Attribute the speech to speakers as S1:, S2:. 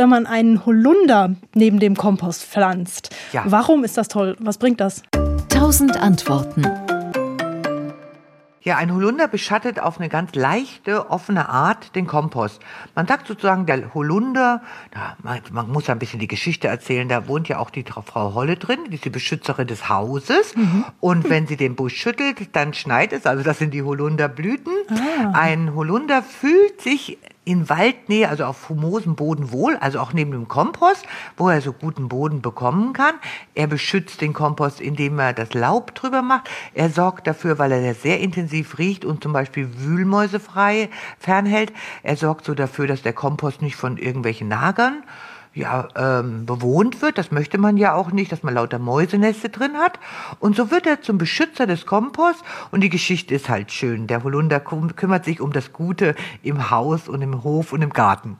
S1: wenn man einen Holunder neben dem Kompost pflanzt.
S2: Ja.
S1: Warum ist das toll? Was bringt das?
S3: 1000 Antworten.
S2: Ja, ein Holunder beschattet auf eine ganz leichte, offene Art den Kompost. Man sagt sozusagen, der Holunder, da, man, man muss ein bisschen die Geschichte erzählen, da wohnt ja auch die Frau Holle drin, die ist die Beschützerin des Hauses. Und wenn sie den Busch schüttelt, dann schneit es, also das sind die Holunderblüten. Ein Holunder fühlt sich in Waldnähe, also auf humosem Boden wohl, also auch neben dem Kompost, wo er so guten Boden bekommen kann. Er beschützt den Kompost, indem er das Laub drüber macht. Er sorgt dafür, weil er sehr intensiv riecht und zum Beispiel Wühlmäuse frei fernhält. Er sorgt so dafür, dass der Kompost nicht von irgendwelchen Nagern ja, ähm, bewohnt wird. Das möchte man ja auch nicht, dass man lauter Mäuseneste drin hat. Und so wird er zum Beschützer des Komposts. Und die Geschichte ist halt schön. Der Holunder kümmert sich um das Gute im Haus und im Hof und im Garten.